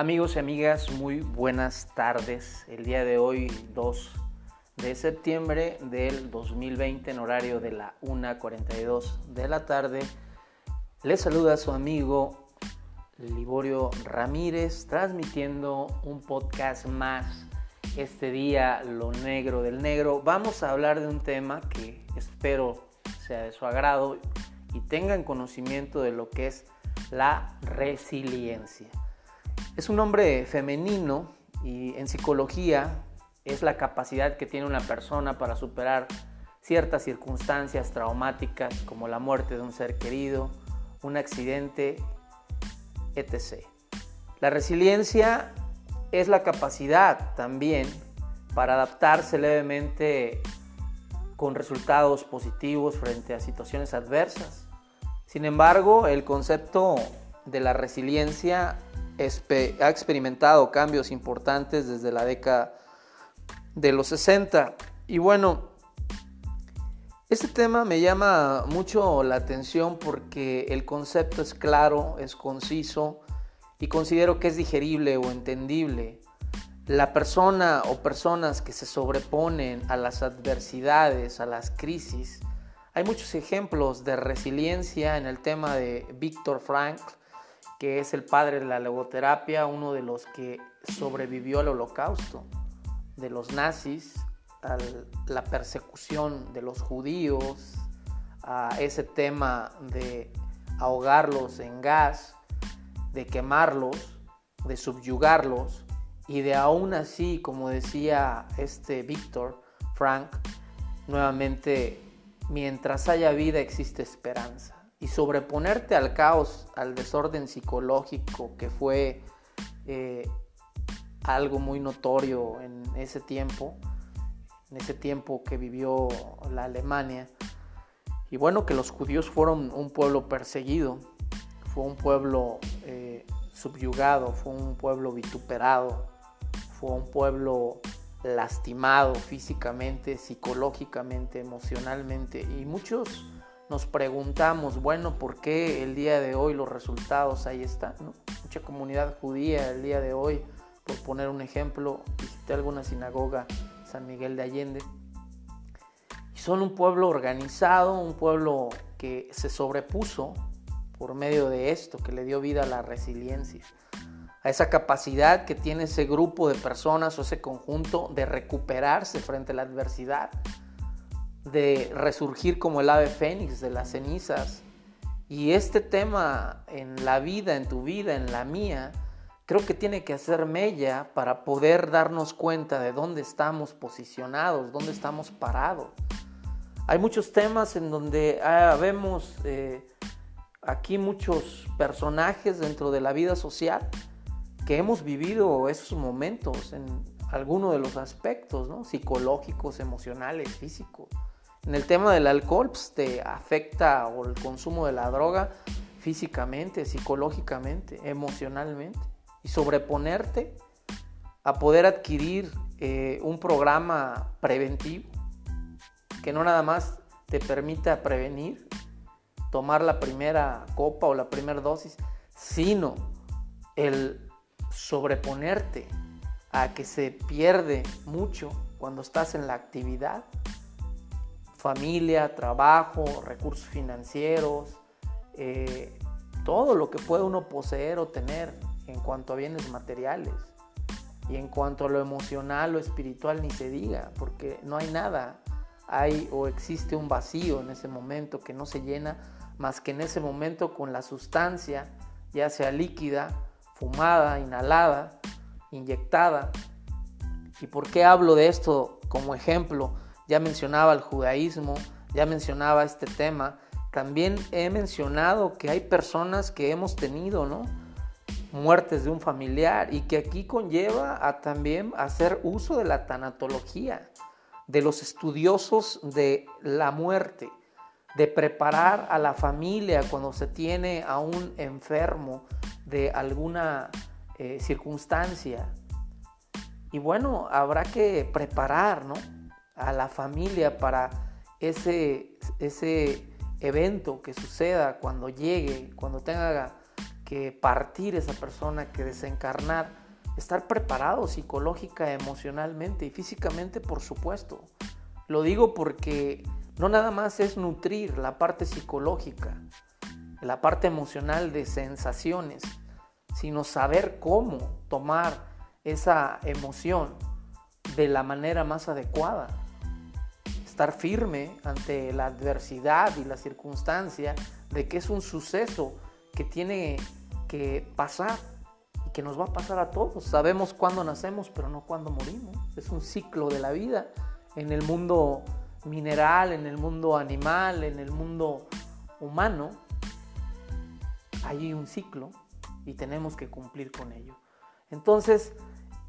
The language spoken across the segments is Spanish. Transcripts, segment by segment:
Amigos y amigas, muy buenas tardes. El día de hoy, 2 de septiembre del 2020, en horario de la 1.42 de la tarde, les saluda su amigo Liborio Ramírez, transmitiendo un podcast más. Este día, lo negro del negro. Vamos a hablar de un tema que espero sea de su agrado y tengan conocimiento de lo que es la resiliencia. Es un nombre femenino y en psicología es la capacidad que tiene una persona para superar ciertas circunstancias traumáticas como la muerte de un ser querido, un accidente, etc. La resiliencia es la capacidad también para adaptarse levemente con resultados positivos frente a situaciones adversas. Sin embargo, el concepto de la resiliencia ha experimentado cambios importantes desde la década de los 60. Y bueno, este tema me llama mucho la atención porque el concepto es claro, es conciso y considero que es digerible o entendible. La persona o personas que se sobreponen a las adversidades, a las crisis, hay muchos ejemplos de resiliencia en el tema de Víctor Frankl, que es el padre de la logoterapia, uno de los que sobrevivió al holocausto, de los nazis, a la persecución de los judíos, a ese tema de ahogarlos en gas, de quemarlos, de subyugarlos y de aún así, como decía este Víctor Frank, nuevamente mientras haya vida existe esperanza. Y sobreponerte al caos, al desorden psicológico que fue eh, algo muy notorio en ese tiempo, en ese tiempo que vivió la Alemania. Y bueno, que los judíos fueron un pueblo perseguido, fue un pueblo eh, subyugado, fue un pueblo vituperado, fue un pueblo lastimado físicamente, psicológicamente, emocionalmente. Y muchos nos preguntamos, bueno, ¿por qué el día de hoy los resultados ahí están? Mucha comunidad judía el día de hoy, por poner un ejemplo, visité alguna sinagoga San Miguel de Allende. Y son un pueblo organizado, un pueblo que se sobrepuso por medio de esto, que le dio vida a la resiliencia a esa capacidad que tiene ese grupo de personas o ese conjunto de recuperarse frente a la adversidad, de resurgir como el ave fénix de las cenizas. Y este tema en la vida, en tu vida, en la mía, creo que tiene que hacer mella para poder darnos cuenta de dónde estamos posicionados, dónde estamos parados. Hay muchos temas en donde ah, vemos eh, aquí muchos personajes dentro de la vida social que hemos vivido esos momentos en alguno de los aspectos, ¿no? psicológicos, emocionales, físicos. En el tema del alcohol, pues, te afecta o el consumo de la droga físicamente, psicológicamente, emocionalmente. Y sobreponerte a poder adquirir eh, un programa preventivo que no nada más te permita prevenir, tomar la primera copa o la primera dosis, sino el sobreponerte a que se pierde mucho cuando estás en la actividad, familia, trabajo, recursos financieros, eh, todo lo que puede uno poseer o tener en cuanto a bienes materiales. Y en cuanto a lo emocional o espiritual ni se diga, porque no hay nada, hay o existe un vacío en ese momento que no se llena más que en ese momento con la sustancia, ya sea líquida fumada, inhalada, inyectada. ¿Y por qué hablo de esto como ejemplo? Ya mencionaba el judaísmo, ya mencionaba este tema. También he mencionado que hay personas que hemos tenido, ¿no? Muertes de un familiar y que aquí conlleva a también hacer uso de la tanatología, de los estudiosos de la muerte, de preparar a la familia cuando se tiene a un enfermo de alguna eh, circunstancia. Y bueno, habrá que preparar a la familia para ese, ese evento que suceda cuando llegue, cuando tenga que partir esa persona, que desencarnar, estar preparado psicológica, emocionalmente y físicamente, por supuesto. Lo digo porque no nada más es nutrir la parte psicológica, la parte emocional de sensaciones, sino saber cómo tomar esa emoción de la manera más adecuada. Estar firme ante la adversidad y la circunstancia de que es un suceso que tiene que pasar y que nos va a pasar a todos. Sabemos cuándo nacemos, pero no cuándo morimos. Es un ciclo de la vida en el mundo mineral, en el mundo animal, en el mundo humano. Hay un ciclo y tenemos que cumplir con ello. Entonces,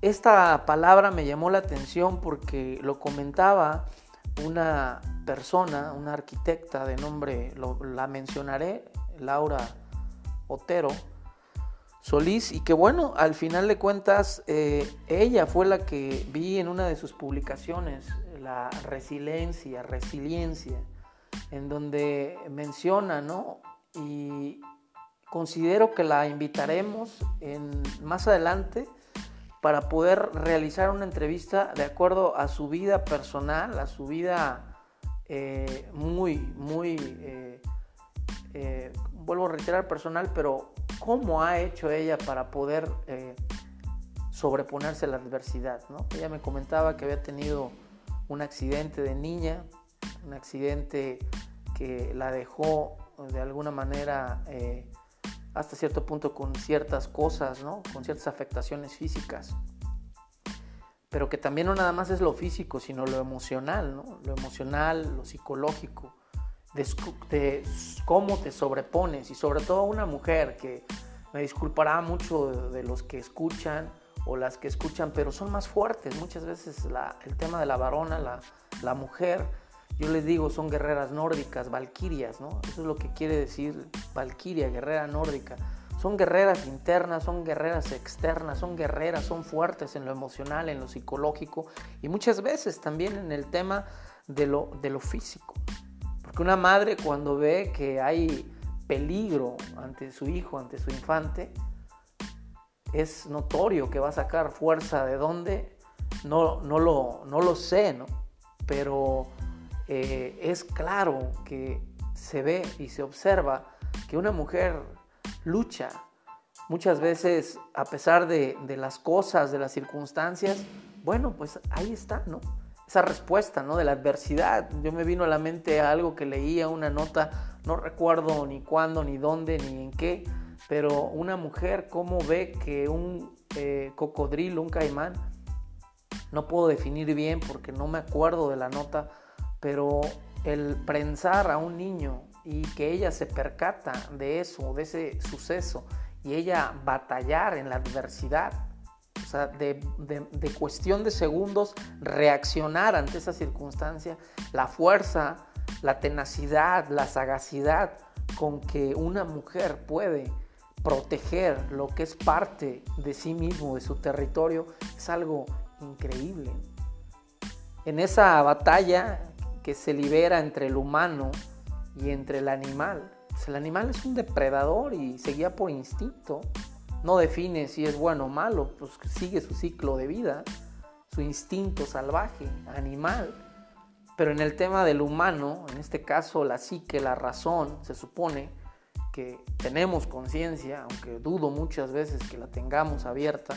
esta palabra me llamó la atención porque lo comentaba una persona, una arquitecta de nombre, la mencionaré, Laura Otero Solís, y que bueno, al final de cuentas, eh, ella fue la que vi en una de sus publicaciones, la resiliencia, resiliencia, en donde menciona, ¿no? Y considero que la invitaremos en, más adelante para poder realizar una entrevista de acuerdo a su vida personal, a su vida eh, muy, muy, eh, eh, vuelvo a reiterar personal, pero cómo ha hecho ella para poder sobreponerse a la adversidad. ¿no? Ella me comentaba que había tenido un accidente de niña, un accidente que la dejó de alguna manera hasta cierto punto con ciertas cosas, ¿no? con ciertas afectaciones físicas. Pero que también no nada más es lo físico, sino lo emocional, ¿no? lo emocional, lo psicológico, de, cómo te sobrepones y sobre todo una mujer que me disculpará mucho de, los que escuchan o las que escuchan, pero son más fuertes. Muchas veces el tema de la varona, la mujer, yo les digo, son guerreras nórdicas, valquirias, ¿no? Eso es lo que quiere decir valquiria, guerrera nórdica. Son guerreras internas, son guerreras externas, son guerreras, son fuertes en lo emocional, en lo psicológico y muchas veces también en el tema de lo, de lo físico. Porque una madre cuando ve que hay peligro ante su hijo, ante su infante, es notorio que va a sacar fuerza de dónde, no, no, lo, no lo sé, ¿no? Pero eh, es claro que se ve y se observa que una mujer lucha muchas veces a pesar de, las cosas, de las circunstancias, bueno, pues ahí está, ¿no? Esa respuesta, ¿no? De la adversidad. Yo me vino a la mente algo que leía, una nota, no recuerdo ni cuándo, ni dónde, ni en qué, pero una mujer, ¿cómo ve que un eh, cocodrilo, un caimán, no puedo definir bien porque no me acuerdo de la nota, pero el prensar a un niño y que ella se percata de eso, de ese suceso, y ella batallar en la adversidad, o sea, de, cuestión de segundos reaccionar ante esa circunstancia, la fuerza, la tenacidad, la sagacidad con que una mujer puede proteger lo que es parte de sí mismo, de su territorio, es algo increíble. En esa batalla que se libera entre el humano y entre el animal. Pues el animal es un depredador y se guía por instinto. No define si es bueno o malo, pues sigue su ciclo de vida, su instinto salvaje, animal. Pero en el tema del humano, en este caso la psique, la razón, se supone que tenemos conciencia, aunque dudo muchas veces que la tengamos abierta,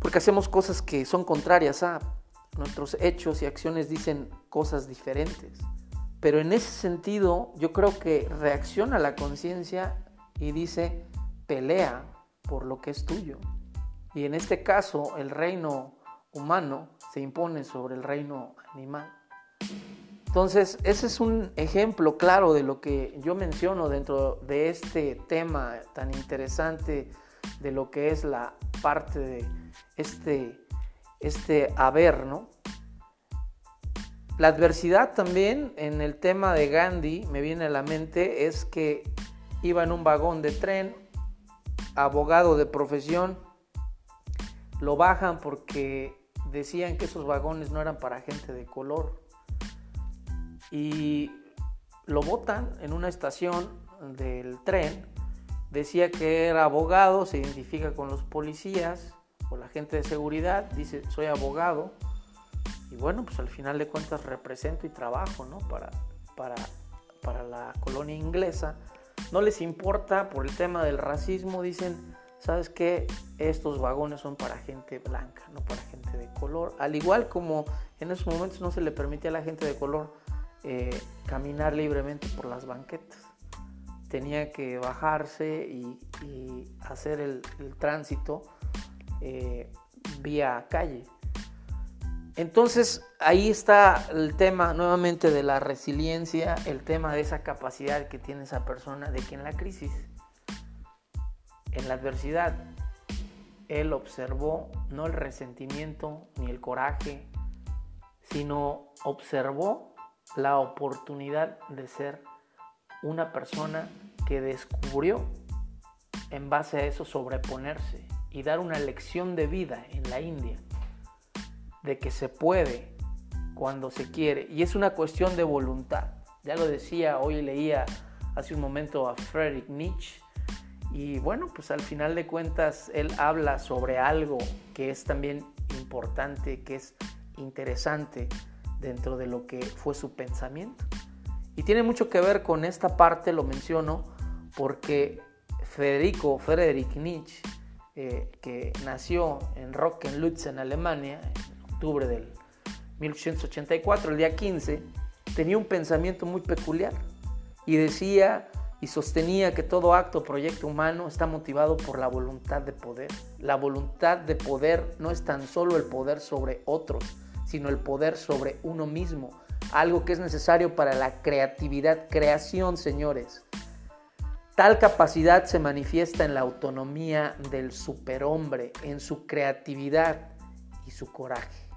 porque hacemos cosas que son contrarias a, nuestros hechos y acciones dicen cosas diferentes. Pero en ese sentido, yo creo que reacciona la conciencia y dice, pelea por lo que es tuyo. Y en este caso, el reino humano se impone sobre el reino animal. Entonces, ese es un ejemplo claro de lo que yo menciono dentro de este tema tan interesante de lo que es la parte de este este haber, ¿no? La adversidad también en el tema de Gandhi, me viene a la mente, es que iba en un vagón de tren, abogado de profesión, lo bajan porque decían que esos vagones no eran para gente de color. Y lo botan en una estación del tren decía que era abogado, se identifica con los policías o la gente de seguridad, dice soy abogado y bueno, pues al final de cuentas represento y trabajo ¿no? para, para, para la colonia inglesa. No les importa por el tema del racismo, dicen, ¿sabes qué? Estos vagones son para gente blanca, no para gente de color. Al igual como en esos momentos no se le permitía a la gente de color eh, caminar libremente por las banquetas. Tenía que bajarse y, hacer el, tránsito eh, vía calle. Entonces ahí está el tema nuevamente de la resiliencia, el tema de esa capacidad que tiene esa persona de que en la crisis, en la adversidad, él observó no el resentimiento ni el coraje, sino observó la oportunidad de ser una persona que descubrió en base a eso sobreponerse y dar una lección de vida en la India, de que se puede cuando se quiere. Y es una cuestión de voluntad. Ya lo decía, hoy leía hace un momento a Friedrich Nietzsche. Y bueno, pues al final de cuentas él habla sobre algo que es también importante, que es interesante dentro de lo que fue su pensamiento. Y tiene mucho que ver con esta parte, lo menciono, porque Federico Friedrich Nietzsche, eh, que nació en Rockenlutz, en Alemania, en octubre del 1884, el día 15, tenía un pensamiento muy peculiar y decía y sostenía que todo acto o proyecto humano está motivado por la voluntad de poder. La voluntad de poder no es tan solo el poder sobre otros, sino el poder sobre uno mismo, algo que es necesario para la creatividad, creación, señores. Tal capacidad se manifiesta en la autonomía del superhombre, en su creatividad y su coraje.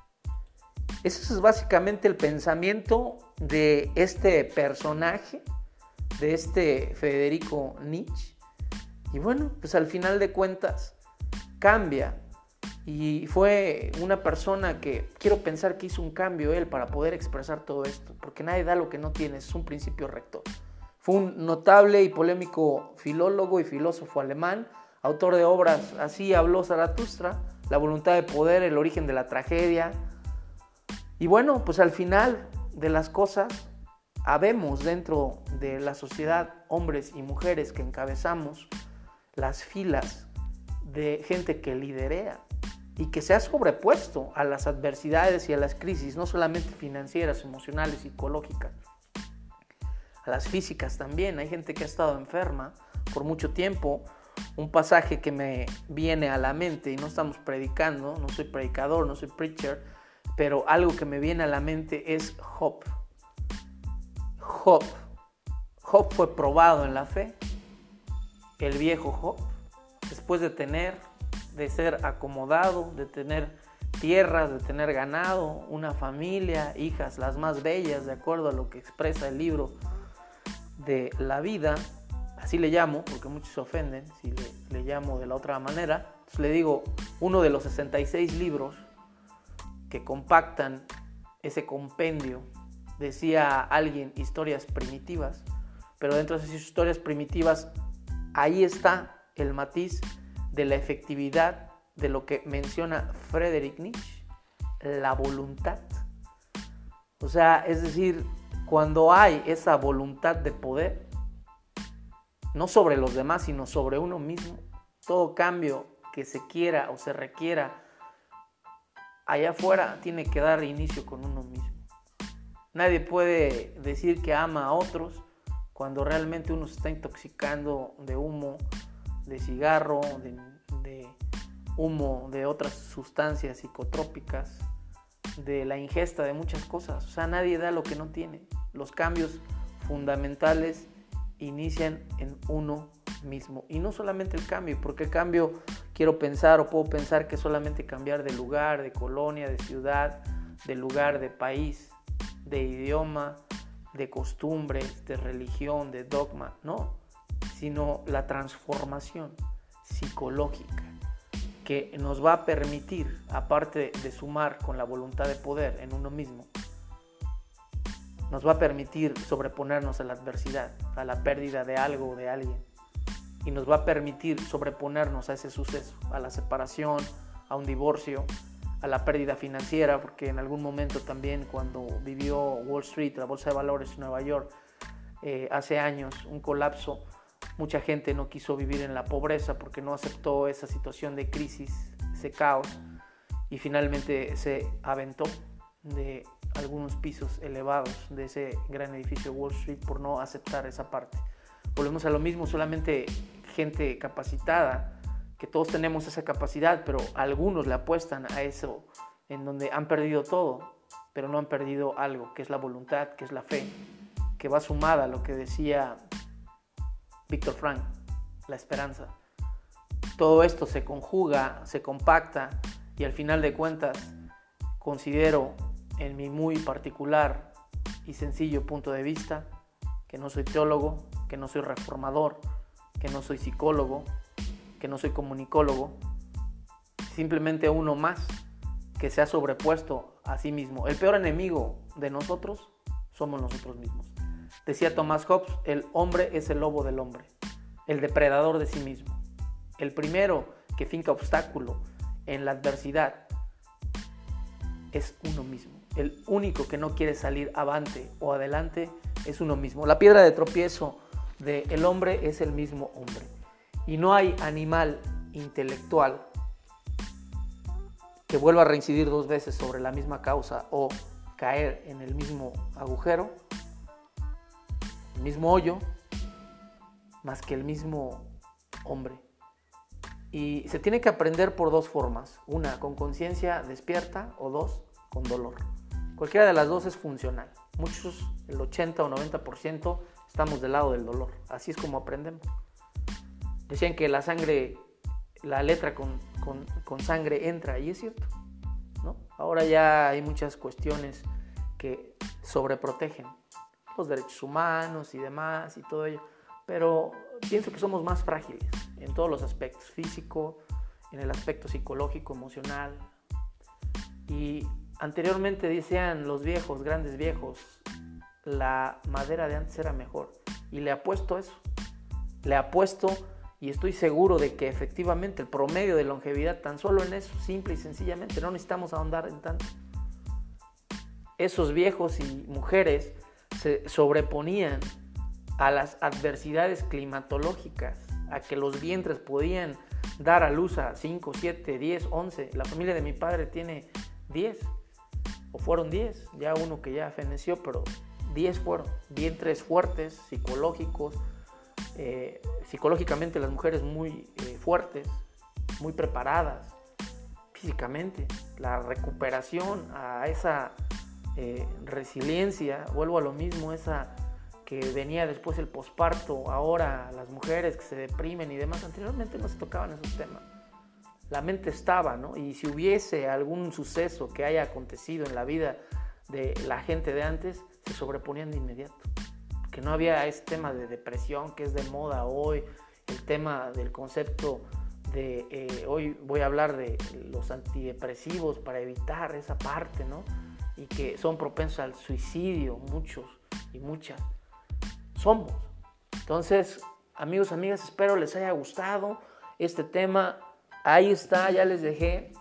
Ese es básicamente el pensamiento de este personaje, de este Federico Nietzsche. Y bueno, pues al final de cuentas cambia y fue una persona que quiero pensar que hizo un cambio él para poder expresar todo esto, porque nadie da lo que no tiene, es un principio rector. Fue un notable y polémico filólogo y filósofo alemán, autor de obras Así habló Zaratustra, La voluntad de poder, El origen de la tragedia. Y bueno, pues al final de las cosas, habemos dentro de la sociedad hombres y mujeres que encabezamos las filas de gente que liderea y que se ha sobrepuesto a las adversidades y a las crisis, no solamente financieras, emocionales, psicológicas, las físicas también. Hay gente que ha estado enferma por mucho tiempo. Un pasaje que me viene a la mente, y no estamos predicando, no soy predicador, no soy preacher, pero algo que me viene a la mente es Job. Job. Job fue probado en la fe. El viejo Job, después de tener de ser acomodado, de tener tierras, de tener ganado, una familia, hijas, las más bellas, de acuerdo a lo que expresa el libro de la vida, así le llamo, porque muchos se ofenden si le, llamo de la otra manera, le digo, uno de los 66 libros que compactan ese compendio, decía alguien, historias primitivas, pero dentro de esas historias primitivas, ahí está el matiz de la efectividad de lo que menciona Friedrich Nietzsche, la voluntad. O sea, es decir, cuando hay esa voluntad de poder, no sobre los demás, sino sobre uno mismo, todo cambio que se quiera o se requiera allá afuera tiene que dar inicio con uno mismo. Nadie puede decir que ama a otros cuando realmente uno se está intoxicando de humo, de cigarro, de, humo, de otras sustancias psicotrópicas, de la ingesta de muchas cosas. O sea, nadie da lo que no tiene. Los cambios fundamentales inician en uno mismo. Y no solamente el cambio, porque el cambio quiero pensar o puedo pensar que solamente cambiar de lugar, de colonia, de ciudad, de lugar, de país, de idioma, de costumbres, de religión, de dogma. No, sino la transformación psicológica que nos va a permitir, aparte de sumar con la voluntad de poder en uno mismo, nos va a permitir sobreponernos a la adversidad, a la pérdida de algo o de alguien. y nos va a permitir sobreponernos a ese suceso, a la separación, a un divorcio, a la pérdida financiera, porque en algún momento también cuando vivió Wall Street, la Bolsa de Valores en Nueva York, eh, hace años, un colapso, mucha gente no quiso vivir en la pobreza porque no aceptó esa situación de crisis, ese caos, y finalmente se aventó de algunos pisos elevados de ese gran edificio Wall Street por no aceptar esa parte. Volvemos a lo mismo, solamente gente capacitada, que todos tenemos esa capacidad, pero algunos le apuestan a eso, en donde han perdido todo, pero no han perdido algo, que es la voluntad, que es la fe, que va sumada a lo que decía Víctor Frank, la esperanza. Todo esto se conjuga, se compacta y al final de cuentas considero en mi muy particular y sencillo punto de vista que no soy teólogo, que no soy reformador, que no soy psicólogo, que no soy comunicólogo, simplemente uno más que se ha sobrepuesto a sí mismo. El peor enemigo de nosotros somos nosotros mismos. Decía Thomas Hobbes, el hombre es el lobo del hombre, el depredador de sí mismo. El primero que finca obstáculo en la adversidad es uno mismo. El único que no quiere salir avante o adelante es uno mismo. La piedra de tropiezo del hombre es el mismo hombre. Y no hay animal intelectual que vuelva a reincidir dos veces sobre la misma causa o caer en el mismo agujero el mismo hoyo, más que el mismo hombre. Y se tiene que aprender por dos formas. Una, con conciencia despierta o dos, con dolor. Cualquiera de las dos es funcional. Muchos, el 80 o 90%, estamos del lado del dolor. Así es como aprendemos. Decían que la sangre, la letra con, con sangre entra, y es cierto. ¿no? Ahora ya hay muchas cuestiones que sobreprotegen los derechos humanos y demás y todo ello. Pero pienso que somos más frágiles en todos los aspectos, físico, en el aspecto psicológico, emocional. Y anteriormente decían los viejos, grandes viejos, la madera de antes era mejor. Y le apuesto eso. Le apuesto y estoy seguro de que efectivamente el promedio de longevidad tan solo en eso, simple y sencillamente, no necesitamos ahondar en tanto. Esos viejos y mujeres se sobreponían a las adversidades climatológicas, a que los vientres podían dar a luz a 5, 7, 10, 11. La familia de mi padre tiene 10, o fueron 10, ya uno que ya feneció, pero 10 fueron. Vientres fuertes, psicológicos, eh, psicológicamente las mujeres muy eh, fuertes, muy preparadas, físicamente. La recuperación a esa eh, resiliencia, vuelvo a lo mismo, esa que venía después el posparto, ahora las mujeres que se deprimen y demás, anteriormente no se tocaban esos temas. La mente estaba, ¿no? Y si hubiese algún suceso que haya acontecido en la vida de la gente de antes, se sobreponían de inmediato. Que no había ese tema de depresión que es de moda hoy, el tema del concepto de, eh, hoy voy a hablar de los antidepresivos para evitar esa parte, ¿no? Y que son propensos al suicidio, muchos y muchas. Somos. Entonces, amigos, amigas, espero les haya gustado este tema. Ahí está, ya les dejé.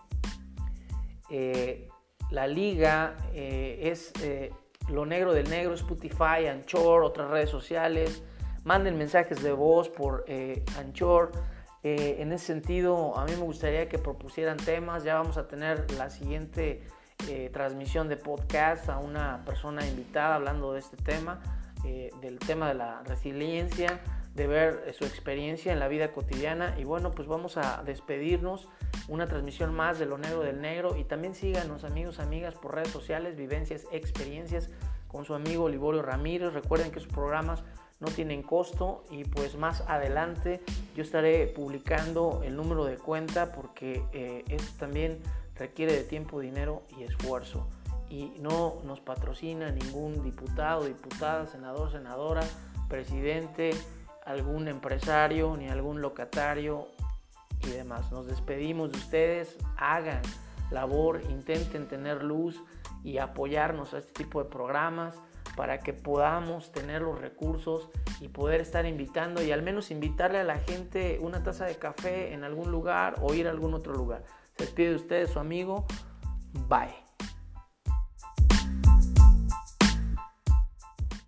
Eh, la liga eh, es eh, Lo Negro del Negro, Spotify, Anchor, otras redes sociales. Manden mensajes de voz por Anchor. en ese sentido, a mí me gustaría que propusieran temas. Ya vamos a tener la siguiente eh, transmisión de podcast a una persona invitada hablando de este tema, eh, del tema de la resiliencia, de ver eh, su experiencia en la vida cotidiana. Y bueno, pues vamos a despedirnos. Una transmisión más de lo negro del negro. Y también síganos amigos, amigas, por redes sociales, vivencias, experiencias con su amigo Liborio Ramírez. Recuerden que sus programas no tienen costo y pues más adelante yo estaré publicando el número de cuenta porque es también requiere de tiempo, dinero y esfuerzo. Y no nos patrocina ningún diputado, diputada, senador, senadora, presidente, algún empresario, ni algún locatario y demás. Nos despedimos de ustedes, hagan labor, intenten tener luz y apoyarnos a este tipo de programas. para que podamos tener los recursos y poder estar invitando y al menos invitarle a la gente una taza de café en algún lugar o ir a algún otro lugar. Se despide de ustedes su amigo. Bye.